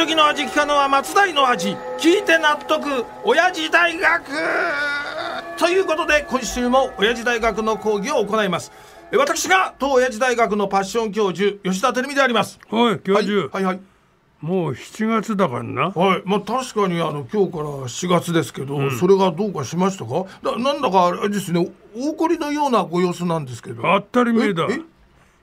時の味聞かのは松代の味聞いて納得親父大学!ということで今週も親父大学の講義を行います。え私が当親父大学のパッション教授吉田照美であります。おい教授、はいはいはい。もう7月だからな。はい、まあ確かにあの今日から4月ですけど、それがどうかしましたか？だなんだかあれですね大怒りのようなご様子なんですけど。当たり前だ。ええ？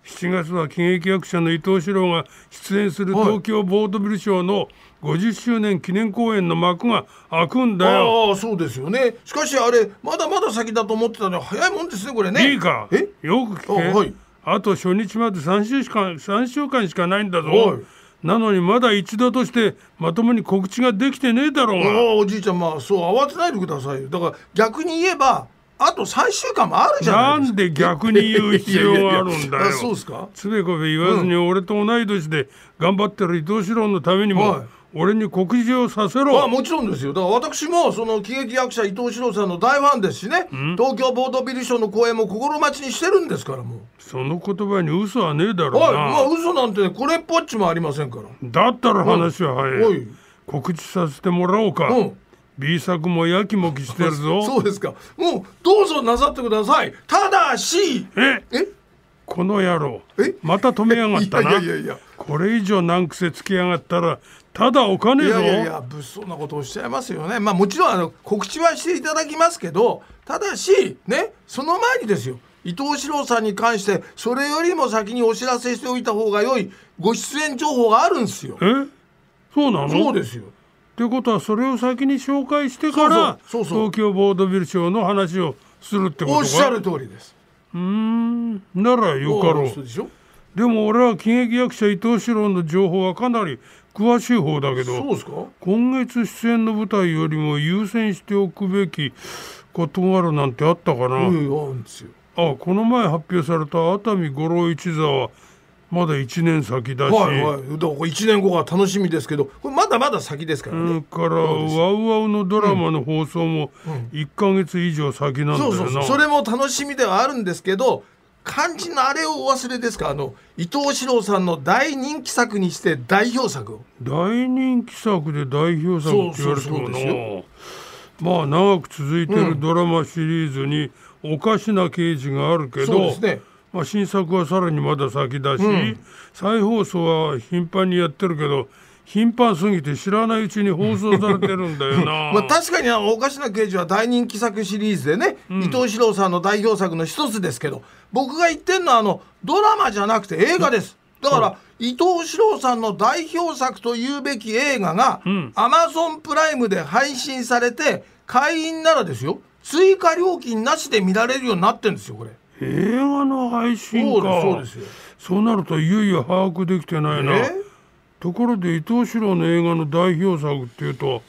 7月は喜劇役者の伊藤四郎が出演する東京ボードビルショーの50周年記念公演の幕が開くんだよ。ああそうですよね。しかしあれまだまだ先だと思ってたのに早いもんですねこれね。いいか？え？よく聞け。あはい。あと初日まで3週間3週間しかないんだぞ、はい。なのにまだ一度としてまともに告知ができてねえだろうあがあおじいちゃんまあそう慌てないでくださいよ。だから逆に言えばあと3週間もあるじゃなですか。ないんで逆に言う必要があるんだよ。そうですか？つべこべ言わずに俺と同い年で頑張ってる伊藤四郎のためにも、はい。俺に告示をさせろ。ああもちろんですよ。だから私もその喜劇役者伊藤四郎さんの大ファンですしね。東京ボードビルショーの公演も心待ちにしてるんですからもう。その言葉に嘘はねえだろうな、はい。まあ嘘なんてねこれっぽっちもありませんから。だったら話は早い、はい。告知させてもらおうか、うん B 作もやきもきしてるぞ。そうですか。もうどうぞなさってください。ただし。え？え？この野郎。え？また止めやがったな。いやいやいやこれ以上難癖つけやがったらただお金ぞ。いやいやいや物騒なことをおっしゃいますよね。まあもちろんあの告知はしていただきますけどただしねその前にですよ。伊藤四郎さんに関してそれよりも先にお知らせしておいた方が良いご出演情報があるんですよ。え？そうなの？そうですよってことはそれを先に紹介してから東京ボードビルショーの話をするってことか？おっしゃる通りです。うーん。ならよかろう。でも俺は喜劇役者伊藤四郎の情報はかなり詳しい方だけどそうですか？今月出演の舞台よりも優先しておくべきことがあるなんてあったかな、うんあるんですよ。あこの前発表された熱海五郎一座はまだ1年先だし、はいはい。だから1年後が楽しみですけどこれまだまだ先ですからね。からワウワウのドラマの放送も1ヶ月以上先なんだよな、そうそうそう。それも楽しみではあるんですけど肝心のあれをお忘れですか？あの伊藤四郎さんの大人気作にして代表作を。大人気作で代表作って言われてもな。まあ長く続いてるドラマシリーズにおかしな刑事があるけど、そうですねまあ、新作はさらにまだ先だし、再放送は頻繁にやってるけど頻繁すぎて知らないうちに放送されてるんだよな。まあ、確かにあのおかしな刑事は大人気作シリーズでね、伊藤四郎さんの代表作の一つですけど僕が言ってるのはあのドラマじゃなくて映画です。だから、伊藤四郎さんの代表作というべき映画が、アマゾンプライムで配信されて会員ならですよ。追加料金なしで見られるようになってるんですよこれ映画の配信そうかそうですよ。そうなるといよいよ把握できてないな。え？ところで伊藤四郎の映画の代表作っていうと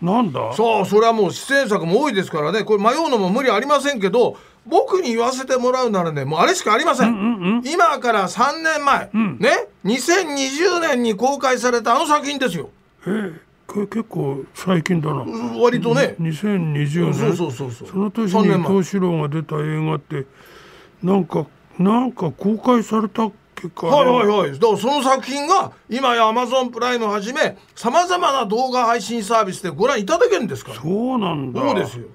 なんだ？そうそれはもう出演作も多いですからね。これ迷うのも無理ありませんけど僕に言わせてもらうならねもうあれしかありません,、今から3年前、ね？2020年に公開されたあの作品ですよ。えけ結構最近だな。割とね、2020年。そうそうそうそう。その年3に伊藤四郎が出た映画ってなんかなんか公開されたっけかはいはいはい。だからその作品が今やアマゾンプライムはじめさまざまな動画配信サービスでご覧いただけるんですから。そうなんだ。そうですよ。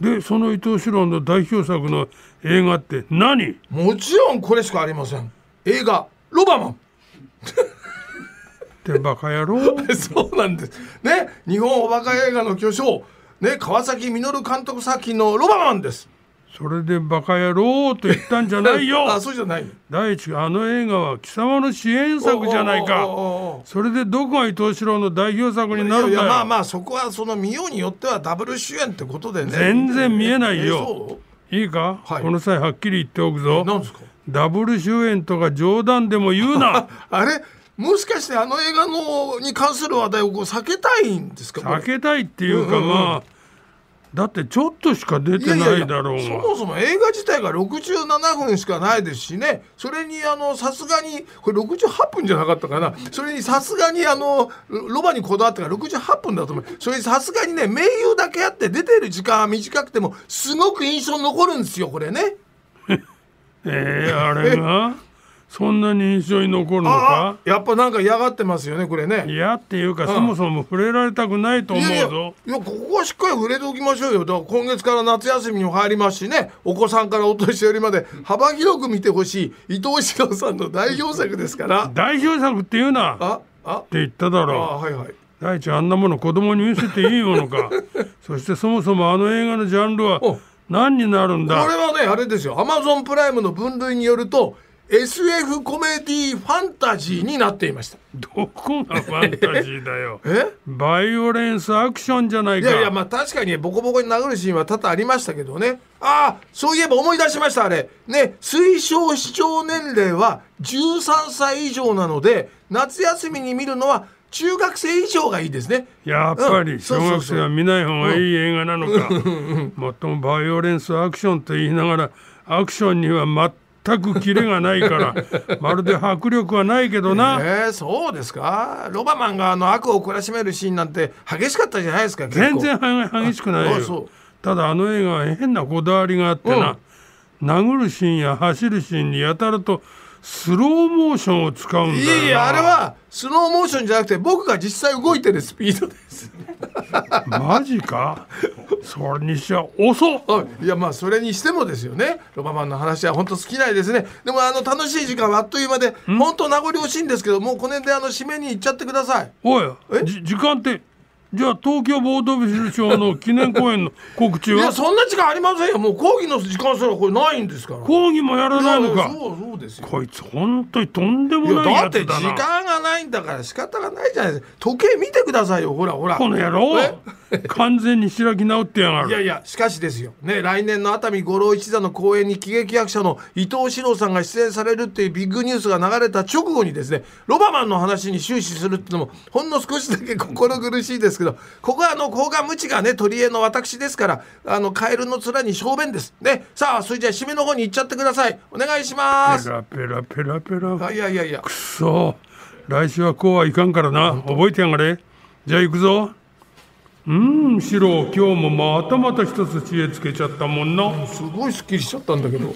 でその伊藤四郎の代表作の映画って何？もちろんこれしかありません。映画「ロバマン」ってバカ野郎。そうなんです。ね、日本おバカ映画の巨匠、ね、川崎実監督作品のロバマンです。それでバカ野郎と言ったんじゃないよ。あ、そうじゃない。第一あの映画は貴様の支援作じゃないか。それでどこが伊藤四郎の代表作になるんだまあまあそこはその見ようによってはダブル主演ってことでね。全然見えないえよそいいか、はい。この際はっきり言っておくうぞ。なんですか？ダブル主演とか冗談でも言うな。あれ、もしかしてあの映画のに関する話題をこう避けたいんですか？避けたいっていうかうんうんうん。まあだってちょっとしか出てないだろうが。そもそも映画自体が67分しかないですしね。それにあのさすがにこれ68分じゃなかったかな。それにさすがにあのロバにこだわってから68分だと思う。それにさすがにね名優だけあって出てる時間は短くてもすごく印象に残るんですよこれね。えー、あれが？そんなに印象に残るのあかやっぱなんか嫌がってますよねこれね。いやっていうか、そもそも触れられたくないと思いうぞ。やいやここはしっかり触れておきましょうよ。だから今月から夏休みにも入りますしね。お子さんからお年寄りまで幅広く見てほしい伊藤四郎さんの代表作ですから。代表作って言うな？ってああ言っただあろはいはい。第一あんなもの子供に見せていいものか。そしてそもそもあの映画のジャンルはお。何になるんこれだはねあれですよ。アマゾンプライムの分類によると SF コメディファンタジーになっていました。どこがファンタジーだよ。え？バイオレンスアクションじゃないか。いやいやまあ確かにボコボコに殴るシーンは多々ありましたけどね。ああそういえば思い出しましたあれ。ね推奨視聴年齢は13歳以上なので夏休みに見るのは中学生以上がいいですね。やっぱうんり小学生は見ない方がいい映画なのか。もっともバイオレンスアクションと言いながらアクションには全くキレがないから まるで迫力はないけどな。えー、そうですか？ロバマンがあの悪を懲らしめるシーンなんて激しかったじゃないですか全然は激しくないよ。ただあの映画は変なこだわりがあってな、殴るシーンや走るシーンにやたらとスローモーションを使うんだよな。いやいやあれはスローモーションじゃなくて僕が実際動いてるスピードです。マジか？それにしちゃ遅っ。あいやまあそれにしてもですよね。ロバマンの話は本当好きないですね。でもあの楽しい時間はあっという間で本当名残惜しいんですけどもうこの辺であの締めに行っちゃってください。おいえ？じ時間ってじゃあ東京ボードビル賞の記念公演の告知いやはそんな時間ありませんよ。もう講義の時間すらこれないんですから。講義もやらないのか？そうそうですよ。こいつ本当にとんでもいやな。いだって時間がないんだから仕方がないじゃないですか。時計見てくださいよ。ほらほら。この野郎 完全に開き直ってやがる。いやいやしかしですよ。ね来年の熱海五郎一座の公演に喜劇役者の伊藤四郎さんが出演されるっていうビッグニュースが流れた直後にですねロバマンの話に終始するっていうのもほんの少しだけ心苦しいですけどここはあの甲賀無知がね取り柄の私ですからあのカエルの面に小便です。ねさあそれじゃあ締めの方に行っちゃってください。お願いします。ペラペラペラペラ。あいやいやいや。くそ。来週はこうはいかんからな。覚えてやがれ。じゃあ行くぞうんシロ今日もまたまた一つ知恵つけちゃったもんなすごいすっきりしちゃったんだけど。